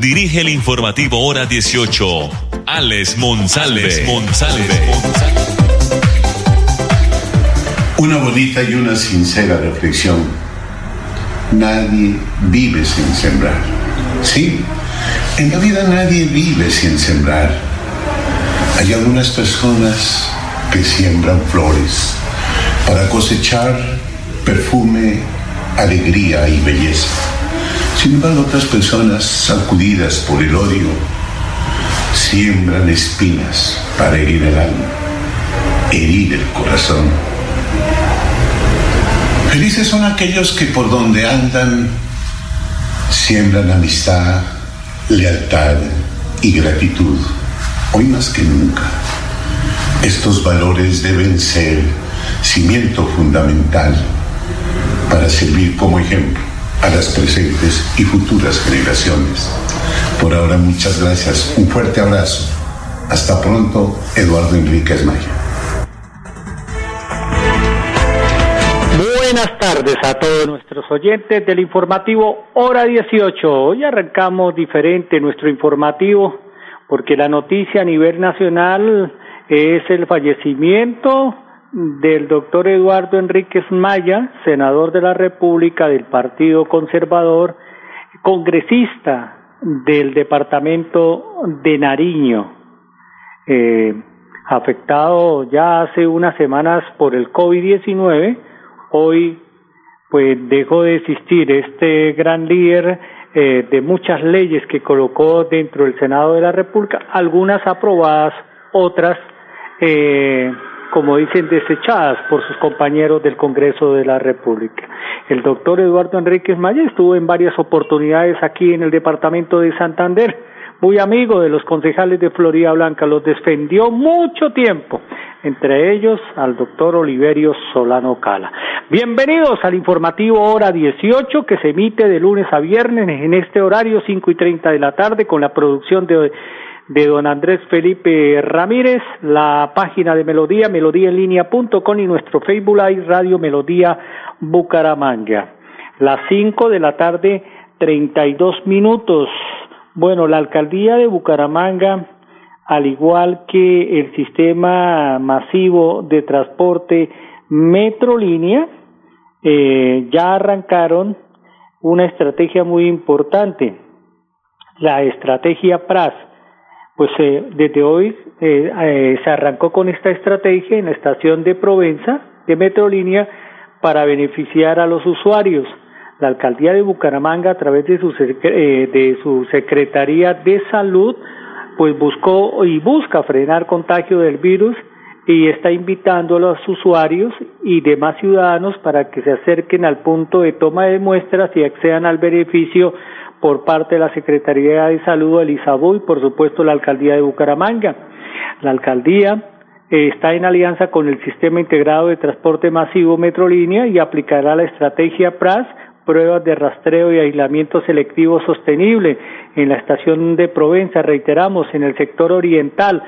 dirige el informativo Hora 18, Alex Monsalve. Una bonita y una sincera reflexión. Nadie vive sin sembrar. Sí, en la vida nadie vive sin sembrar. Hay algunas personas que siembran flores para cosechar perfume, alegría y belleza. Sin embargo, otras personas, sacudidas por el odio, siembran espinas para herir el alma, herir el corazón. Felices son aquellos que por donde andan siembran amistad, lealtad y gratitud, hoy más que nunca. Estos valores deben ser cimiento fundamental para servir como ejemplo a las presentes y futuras generaciones. Por ahora muchas gracias, un fuerte abrazo. Hasta pronto, Eduardo Enríquez Maya. Buenas tardes a todos nuestros oyentes del informativo Hora 18. Hoy arrancamos diferente nuestro informativo porque la noticia a nivel nacional es el fallecimiento del doctor Eduardo Enríquez Maya, senador de la República del Partido Conservador, congresista del departamento de Nariño, eh, afectado ya hace unas semanas por el COVID-19 hoy pues dejó de existir este gran líder eh, de muchas leyes que colocó dentro del Senado de la República, algunas aprobadas, otras, eh, como dicen, desechadas por sus compañeros del Congreso de la República. El doctor Eduardo Enríquez Maya estuvo en varias oportunidades aquí en el departamento de Santander, muy amigo de los concejales de Florida Blanca, los defendió mucho tiempo entre ellos al doctor Oliverio Solano Cala. Bienvenidos al informativo hora 18 que se emite de lunes a viernes en este horario cinco y treinta de la tarde con la producción de, de don Andrés Felipe Ramírez, la página de Melodía, melodíaenlínea.com y nuestro Facebook Live Radio Melodía Bucaramanga. Las cinco de la tarde, treinta y dos minutos. Bueno, la alcaldía de Bucaramanga al igual que el sistema masivo de transporte Metrolínea, eh, ya arrancaron una estrategia muy importante, la estrategia PRAS. Pues eh, desde hoy eh, eh, se arrancó con esta estrategia en la estación de Provenza de Metrolínea para beneficiar a los usuarios. La alcaldía de Bucaramanga, a través de su, eh, de su Secretaría de Salud, pues buscó y busca frenar contagio del virus y está invitando a los usuarios y demás ciudadanos para que se acerquen al punto de toma de muestras y accedan al beneficio por parte de la Secretaría de Salud de y por supuesto la Alcaldía de Bucaramanga. La Alcaldía eh, está en alianza con el Sistema Integrado de Transporte Masivo Metrolínea y aplicará la estrategia PRAS pruebas de rastreo y aislamiento selectivo sostenible en la estación de Provenza, reiteramos, en el sector oriental,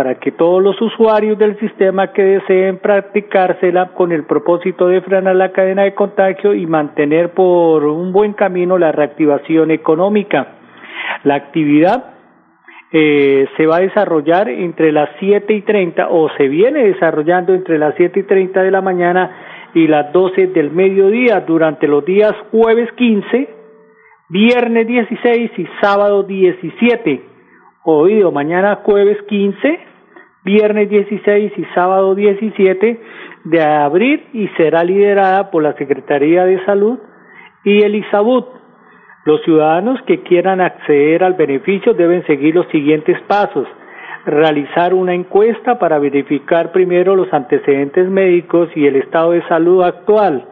para que todos los usuarios del sistema que deseen practicársela con el propósito de frenar la cadena de contagio y mantener por un buen camino la reactivación económica. La actividad eh, se va a desarrollar entre las siete y treinta o se viene desarrollando entre las siete y treinta de la mañana y las 12 del mediodía durante los días jueves 15, viernes 16 y sábado 17. Oído, mañana jueves 15, viernes 16 y sábado 17 de abril y será liderada por la Secretaría de Salud y el. Los ciudadanos que quieran acceder al beneficio deben seguir los siguientes pasos realizar una encuesta para verificar primero los antecedentes médicos y el estado de salud actual.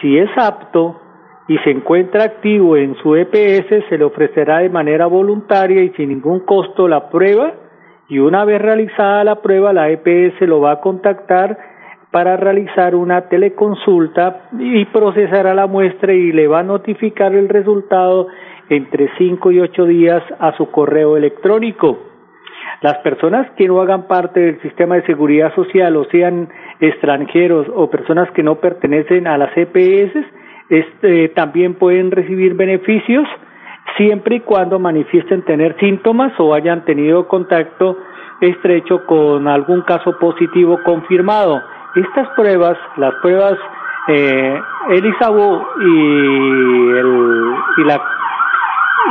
Si es apto y se encuentra activo en su EPS, se le ofrecerá de manera voluntaria y sin ningún costo la prueba y una vez realizada la prueba, la EPS lo va a contactar para realizar una teleconsulta y procesará la muestra y le va a notificar el resultado entre cinco y ocho días a su correo electrónico. Las personas que no hagan parte del sistema de seguridad social o sean extranjeros o personas que no pertenecen a las EPS este, también pueden recibir beneficios siempre y cuando manifiesten tener síntomas o hayan tenido contacto estrecho con algún caso positivo confirmado. Estas pruebas, las pruebas eh, y, el, y, la,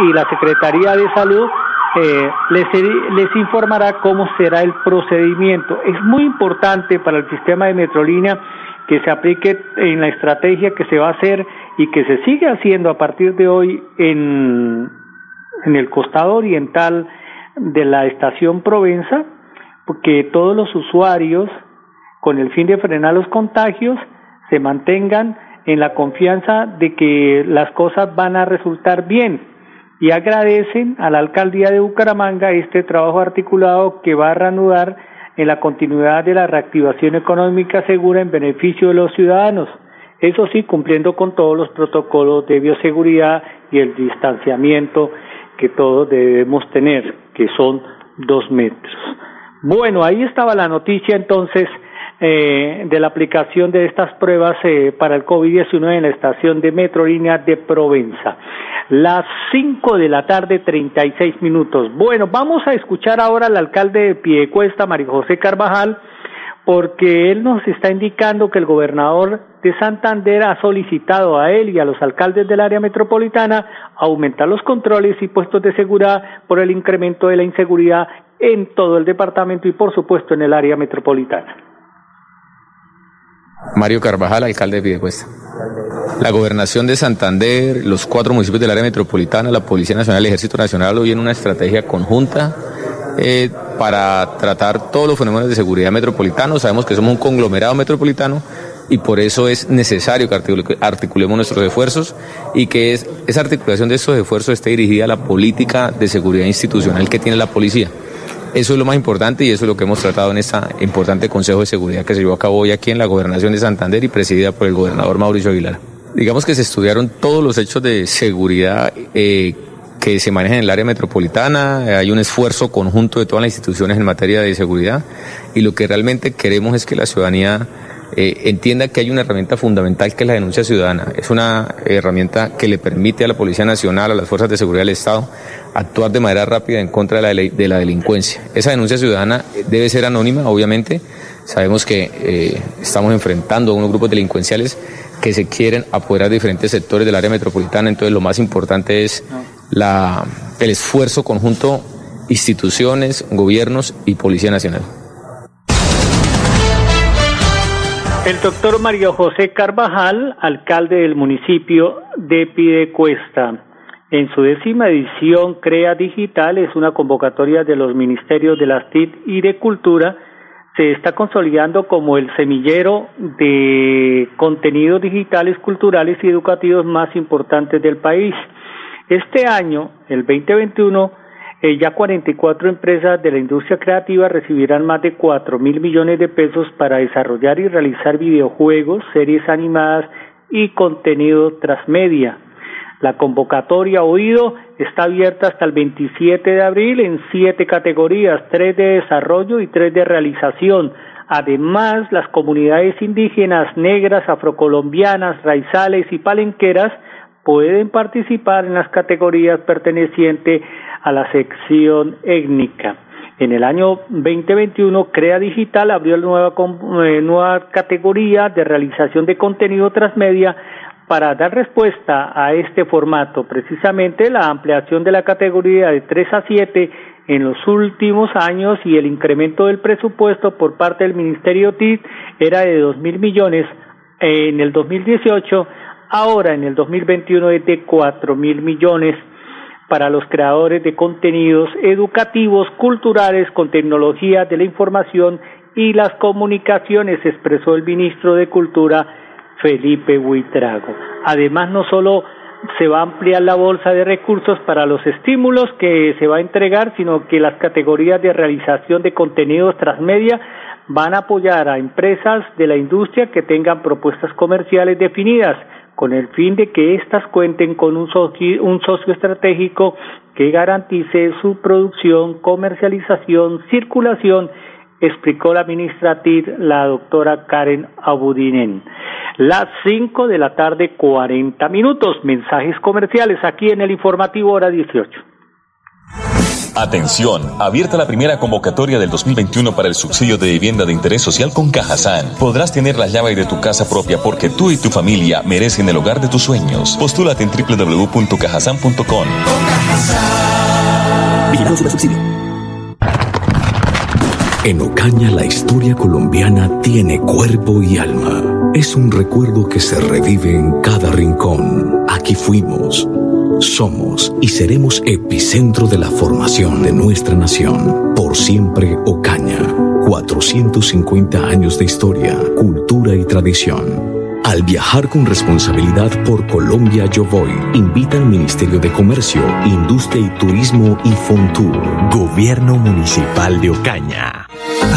y la Secretaría de Salud eh, les informará cómo será el procedimiento. Es muy importante para el sistema de Metrolínea que se aplique en la estrategia que se va a hacer y que se sigue haciendo a partir de hoy en, en el costado oriental de la estación Provenza, porque todos los usuarios, con el fin de frenar los contagios, se mantengan en la confianza de que las cosas van a resultar bien y agradecen a la alcaldía de Bucaramanga este trabajo articulado que va a reanudar en la continuidad de la reactivación económica segura en beneficio de los ciudadanos. Eso sí, cumpliendo con todos los protocolos de bioseguridad y el distanciamiento que todos debemos tener, que son dos metros. Bueno, ahí estaba la noticia entonces eh, de la aplicación de estas pruebas eh, para el COVID-19 en la estación de Metrolínea de Provenza. Las cinco de la tarde, treinta y seis minutos. Bueno, vamos a escuchar ahora al alcalde de Piedecuesta, Mario José Carvajal, porque él nos está indicando que el gobernador de Santander ha solicitado a él y a los alcaldes del área metropolitana aumentar los controles y puestos de seguridad por el incremento de la inseguridad en todo el departamento y por supuesto en el área metropolitana. Mario Carvajal, alcalde de Piedecuesta. La gobernación de Santander, los cuatro municipios del área metropolitana, la Policía Nacional, el Ejército Nacional, hoy en una estrategia conjunta eh, para tratar todos los fenómenos de seguridad metropolitanos. Sabemos que somos un conglomerado metropolitano y por eso es necesario que articulemos nuestros esfuerzos y que esa articulación de estos esfuerzos esté dirigida a la política de seguridad institucional que tiene la policía. Eso es lo más importante y eso es lo que hemos tratado en este importante Consejo de Seguridad que se llevó a cabo hoy aquí en la Gobernación de Santander y presidida por el gobernador Mauricio Aguilar. Digamos que se estudiaron todos los hechos de seguridad eh, que se manejan en el área metropolitana, hay un esfuerzo conjunto de todas las instituciones en materia de seguridad y lo que realmente queremos es que la ciudadanía eh, entienda que hay una herramienta fundamental que es la denuncia ciudadana. Es una herramienta que le permite a la Policía Nacional, a las Fuerzas de Seguridad del Estado, actuar de manera rápida en contra de la, de la delincuencia. Esa denuncia ciudadana debe ser anónima, obviamente. Sabemos que eh, estamos enfrentando a unos grupos delincuenciales que se quieren apoderar de diferentes sectores del área metropolitana, entonces lo más importante es la, el esfuerzo conjunto instituciones, gobiernos y Policía Nacional. El doctor Mario José Carvajal, alcalde del municipio de Pidecuesta, en su décima edición Crea Digital es una convocatoria de los ministerios de las TIC y de Cultura, se está consolidando como el semillero de contenidos digitales, culturales y educativos más importantes del país. Este año, el 2021, eh, ya 44 empresas de la industria creativa recibirán más de 4 mil millones de pesos para desarrollar y realizar videojuegos, series animadas y contenido transmedia. La convocatoria oído está abierta hasta el 27 de abril en siete categorías, tres de desarrollo y tres de realización. Además, las comunidades indígenas, negras, afrocolombianas, raizales y palenqueras pueden participar en las categorías pertenecientes a la sección étnica. En el año 2021, Crea Digital abrió la nueva, eh, nueva categoría de realización de contenido transmedia para dar respuesta a este formato. Precisamente la ampliación de la categoría de 3 a 7 en los últimos años y el incremento del presupuesto por parte del Ministerio TIC era de 2 mil millones en el 2018, ahora en el 2021 es de 4 mil millones para los creadores de contenidos educativos, culturales, con tecnología de la información y las comunicaciones, expresó el ministro de Cultura, Felipe Huitrago. Además, no solo se va a ampliar la bolsa de recursos para los estímulos que se va a entregar, sino que las categorías de realización de contenidos transmedia van a apoyar a empresas de la industria que tengan propuestas comerciales definidas con el fin de que éstas cuenten con un socio, un socio estratégico que garantice su producción, comercialización, circulación, explicó la ministra TIR, la doctora Karen Abudinen. Las cinco de la tarde, cuarenta minutos. Mensajes comerciales aquí en el informativo hora dieciocho. Atención, abierta la primera convocatoria del 2021 para el subsidio de vivienda de interés social con Cajazán. Podrás tener la llave de tu casa propia porque tú y tu familia merecen el hogar de tus sueños. Postúlate en www.cajazán.com. Vigilado subsidio. En Ocaña la historia colombiana tiene cuerpo y alma. Es un recuerdo que se revive en cada rincón. Aquí fuimos somos y seremos epicentro de la formación de nuestra nación. Por siempre Ocaña. 450 años de historia, cultura y tradición. Al viajar con responsabilidad por Colombia Yo Voy, invita al Ministerio de Comercio, Industria y Turismo y Fontur. Gobierno Municipal de Ocaña.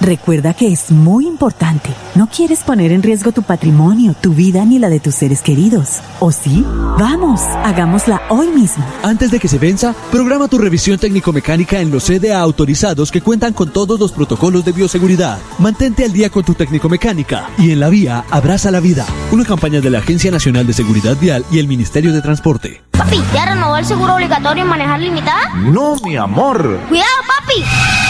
Recuerda que es muy importante. No quieres poner en riesgo tu patrimonio, tu vida ni la de tus seres queridos. ¿O sí? Vamos, hagámosla hoy mismo. Antes de que se venza, programa tu revisión técnico-mecánica en los CDA autorizados que cuentan con todos los protocolos de bioseguridad. Mantente al día con tu técnico-mecánica y en la vía abraza la vida. Una campaña de la Agencia Nacional de Seguridad Vial y el Ministerio de Transporte. Papi, ¿ya renovó el seguro obligatorio en manejar limitada? No, mi amor. Cuidado, papi.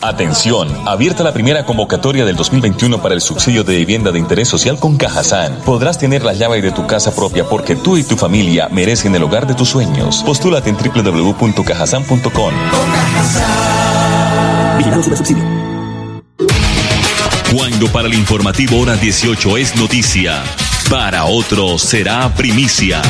Atención, abierta la primera convocatoria del 2021 para el subsidio de vivienda de interés social con Cajazán. Podrás tener la llave de tu casa propia porque tú y tu familia merecen el hogar de tus sueños. Postúlate en www.cajazán.com. Vigilado subsidio. Cuando para el informativo hora 18 es noticia, para otro será primicia.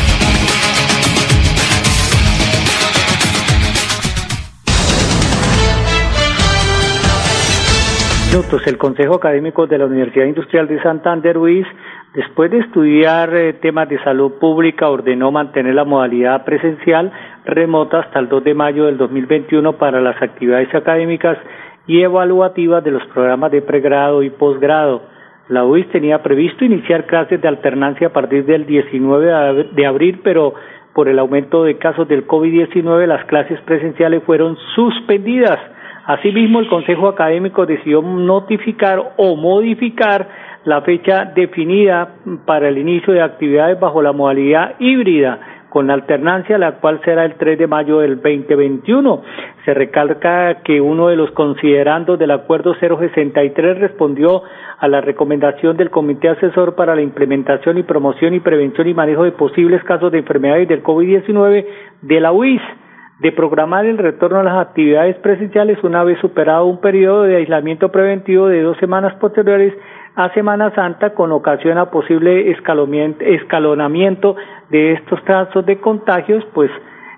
Minutos. El Consejo Académico de la Universidad Industrial de Santander, Ruiz, después de estudiar eh, temas de salud pública, ordenó mantener la modalidad presencial remota hasta el 2 de mayo del 2021 para las actividades académicas y evaluativas de los programas de pregrado y posgrado. La UIS tenía previsto iniciar clases de alternancia a partir del 19 de abril, pero por el aumento de casos del COVID-19 las clases presenciales fueron suspendidas. Asimismo, el Consejo Académico decidió notificar o modificar la fecha definida para el inicio de actividades bajo la modalidad híbrida con alternancia, la cual será el 3 de mayo del 2021. Se recalca que uno de los considerandos del acuerdo 063 respondió a la recomendación del Comité Asesor para la Implementación y Promoción y Prevención y Manejo de posibles casos de enfermedades del COVID-19 de la UIS de programar el retorno a las actividades presenciales una vez superado un periodo de aislamiento preventivo de dos semanas posteriores a Semana Santa con ocasión a posible escalonamiento de estos casos de contagios, pues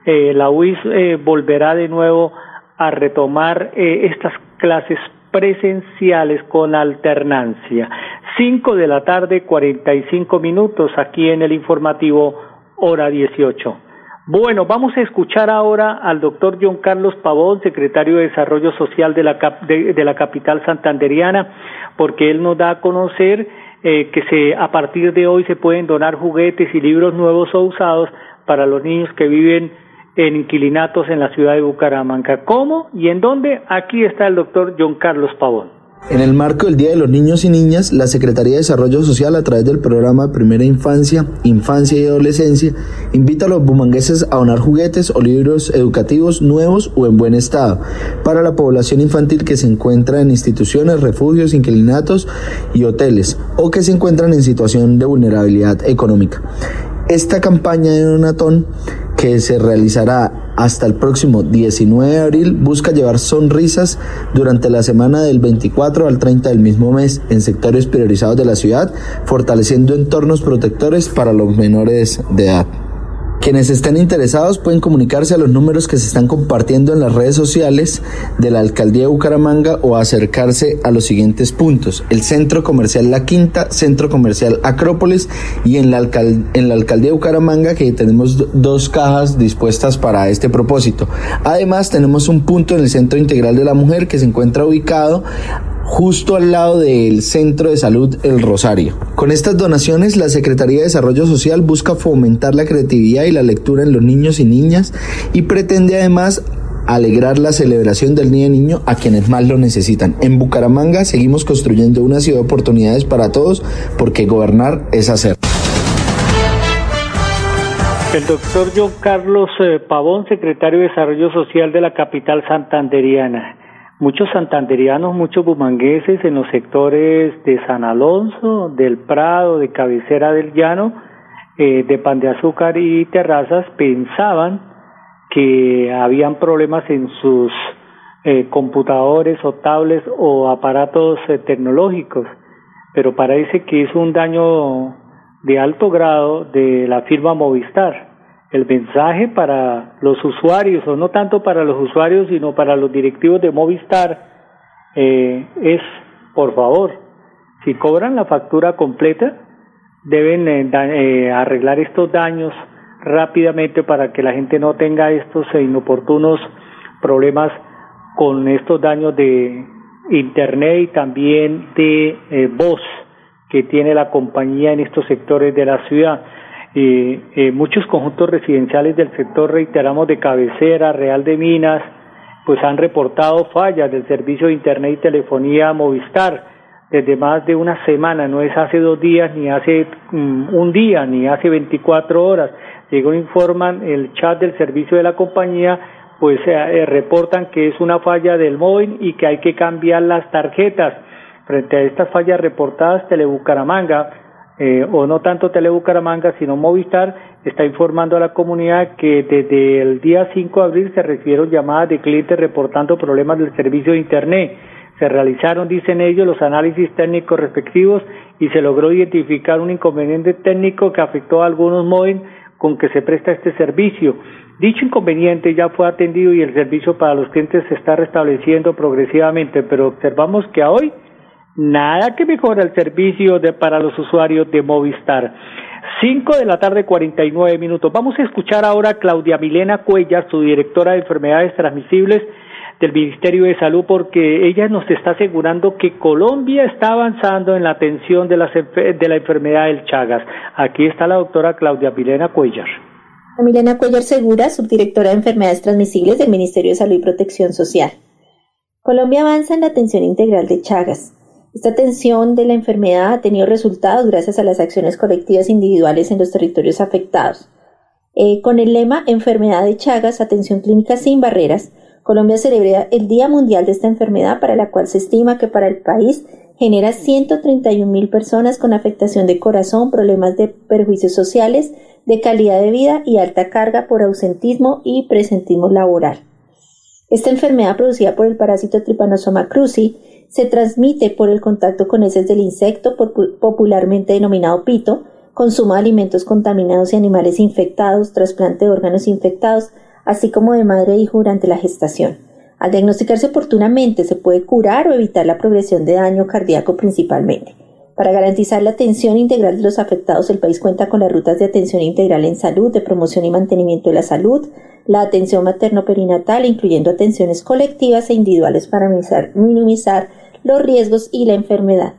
eh, la UIS eh, volverá de nuevo a retomar eh, estas clases presenciales con alternancia. Cinco de la tarde, cuarenta y cinco minutos aquí en el informativo hora dieciocho. Bueno, vamos a escuchar ahora al doctor John Carlos Pavón, secretario de Desarrollo Social de la, de la capital santanderiana, porque él nos da a conocer eh, que se, a partir de hoy se pueden donar juguetes y libros nuevos o usados para los niños que viven en inquilinatos en la ciudad de Bucaramanga. ¿Cómo y en dónde? Aquí está el doctor John Carlos Pavón. En el marco del Día de los Niños y Niñas, la Secretaría de Desarrollo Social, a través del programa Primera Infancia, Infancia y Adolescencia, invita a los bumangueses a donar juguetes o libros educativos nuevos o en buen estado para la población infantil que se encuentra en instituciones, refugios, inquilinatos y hoteles o que se encuentran en situación de vulnerabilidad económica. Esta campaña de donatón que se realizará hasta el próximo 19 de abril busca llevar sonrisas durante la semana del 24 al 30 del mismo mes en sectores priorizados de la ciudad, fortaleciendo entornos protectores para los menores de edad. Quienes estén interesados pueden comunicarse a los números que se están compartiendo en las redes sociales de la Alcaldía de Bucaramanga o acercarse a los siguientes puntos. El Centro Comercial La Quinta, Centro Comercial Acrópolis y en la, Alcaldía de Bucaramanga que tenemos dos cajas dispuestas para este propósito. Además tenemos un punto en el Centro Integral de la Mujer que se encuentra ubicado justo al lado del Centro de Salud El Rosario. Con estas donaciones, la Secretaría de Desarrollo Social busca fomentar la creatividad y la lectura en los niños y niñas y pretende además alegrar la celebración del Día Niño a quienes más lo necesitan. En Bucaramanga seguimos construyendo una ciudad de oportunidades para todos porque gobernar es hacer. El doctor John Carlos eh, Pavón, secretario de Desarrollo Social de la capital santanderiana muchos santanderianos, muchos bumangueses en los sectores de San Alonso, del Prado, de Cabecera del Llano, eh, de Pan de Azúcar y Terrazas pensaban que habían problemas en sus eh, computadores o tablets o aparatos eh, tecnológicos, pero parece que es un daño de alto grado de la firma Movistar el mensaje para los usuarios, o no tanto para los usuarios, sino para los directivos de Movistar, eh, es, por favor, si cobran la factura completa, deben eh, eh, arreglar estos daños rápidamente para que la gente no tenga estos inoportunos problemas con estos daños de Internet y también de voz que tiene la compañía en estos sectores de la ciudad eh, eh, muchos conjuntos residenciales del sector, reiteramos, de cabecera, Real de Minas, pues han reportado fallas del servicio de Internet y telefonía Movistar desde más de una semana, no es hace dos días, ni hace mm, un día, ni hace 24 horas. Llegó, informan el chat del servicio de la compañía, pues eh, eh, reportan que es una falla del móvil y que hay que cambiar las tarjetas. Frente a estas fallas reportadas, Telebucaramanga eh, o no tanto Telebucaramanga, sino Movistar, está informando a la comunidad que desde el día 5 de abril se recibieron llamadas de clientes reportando problemas del servicio de Internet. Se realizaron, dicen ellos, los análisis técnicos respectivos y se logró identificar un inconveniente técnico que afectó a algunos móviles con que se presta este servicio. Dicho inconveniente ya fue atendido y el servicio para los clientes se está restableciendo progresivamente, pero observamos que a hoy nada que mejore el servicio de, para los usuarios de Movistar. Cinco de la tarde, cuarenta y nueve minutos. Vamos a escuchar ahora a Claudia Milena Cuellar, su directora de enfermedades transmisibles del Ministerio de Salud, porque ella nos está asegurando que Colombia está avanzando en la atención de, de la enfermedad del Chagas. Aquí está la doctora Claudia Milena Cuellar. Milena Cuellar Segura, subdirectora de enfermedades transmisibles del Ministerio de Salud y Protección Social. Colombia avanza en la atención integral de Chagas. Esta atención de la enfermedad ha tenido resultados gracias a las acciones colectivas individuales en los territorios afectados. Eh, con el lema Enfermedad de Chagas, atención clínica sin barreras, Colombia celebra el Día Mundial de esta enfermedad para la cual se estima que para el país genera 131 mil personas con afectación de corazón, problemas de perjuicios sociales, de calidad de vida y alta carga por ausentismo y presentismo laboral. Esta enfermedad producida por el parásito Trypanosoma cruzi se transmite por el contacto con heces del insecto, popularmente denominado pito, consumo de alimentos contaminados y animales infectados, trasplante de órganos infectados, así como de madre e hijo durante la gestación. Al diagnosticarse oportunamente se puede curar o evitar la progresión de daño cardíaco principalmente. Para garantizar la atención integral de los afectados, el país cuenta con las rutas de atención integral en salud, de promoción y mantenimiento de la salud, la atención materno-perinatal, incluyendo atenciones colectivas e individuales para minimizar los riesgos y la enfermedad.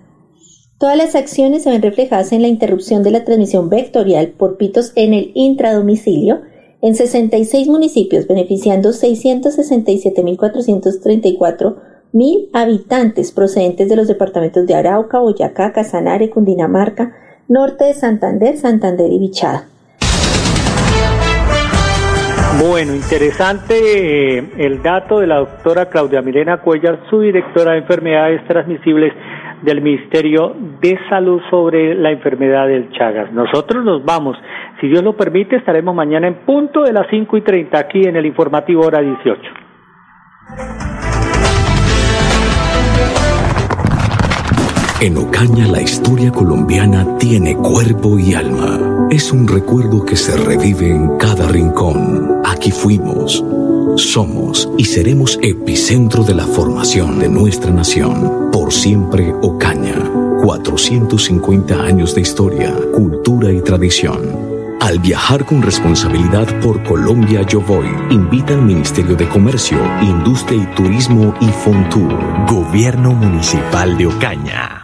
Todas las acciones se ven reflejadas en la interrupción de la transmisión vectorial por pitos en el intradomicilio, en 66 municipios, beneficiando 667.434 mil habitantes procedentes de los departamentos de Arauca, Boyacá, Casanare, Cundinamarca, norte de Santander, Santander y Bichada. Bueno, interesante eh, el dato de la doctora Claudia Milena Cuellar, su directora de enfermedades transmisibles del Ministerio de Salud sobre la enfermedad del Chagas. Nosotros nos vamos. Si Dios lo permite, estaremos mañana en punto de las 5 y 30 aquí en el informativo hora 18. En Ocaña la historia colombiana tiene cuerpo y alma. Es un recuerdo que se revive en cada rincón. Aquí fuimos, somos y seremos epicentro de la formación de nuestra nación. Por siempre Ocaña. 450 años de historia, cultura y tradición. Al viajar con responsabilidad por Colombia Yo Voy, invita al Ministerio de Comercio, Industria y Turismo y Fontur. Gobierno Municipal de Ocaña.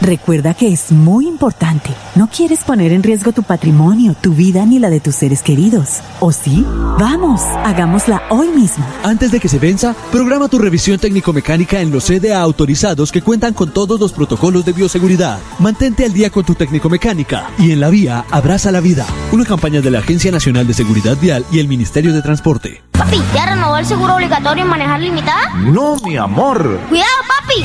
Recuerda que es muy importante. No quieres poner en riesgo tu patrimonio, tu vida ni la de tus seres queridos. ¿O sí? Vamos, hagámosla hoy mismo. Antes de que se venza, programa tu revisión técnico-mecánica en los CDA autorizados que cuentan con todos los protocolos de bioseguridad. Mantente al día con tu técnico-mecánica y en la vía abraza la vida. Una campaña de la Agencia Nacional de Seguridad Vial y el Ministerio de Transporte. Papi, ¿ya renovó el seguro obligatorio en manejar limitada? No, mi amor. Cuidado, papi.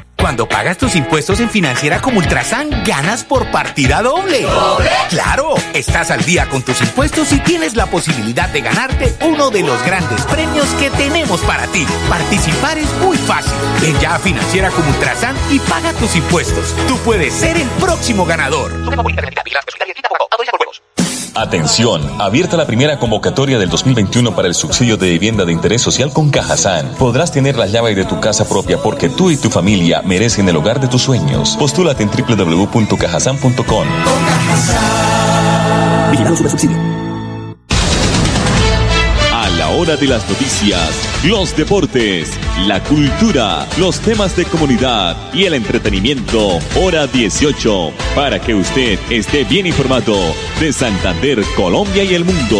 Cuando pagas tus impuestos en Financiera como Ultrasan, ganas por partida doble. ¿Doble? Claro, estás al día con tus impuestos y tienes la posibilidad de ganarte uno de los grandes premios que tenemos para ti. Participar es muy fácil. Ven ya a Financiera como Ultrasan y paga tus impuestos. Tú puedes ser el próximo ganador. Atención, abierta la primera convocatoria del 2021 para el subsidio de vivienda de interés social con Cajazán. Podrás tener la llave de tu casa propia porque tú y tu familia merecen el hogar de tus sueños. Postúlate en www.cajazán.com. Vigilado subsidio. hora de las noticias, los deportes, la cultura, los temas de comunidad y el entretenimiento. Hora 18, para que usted esté bien informado de Santander, Colombia y el mundo.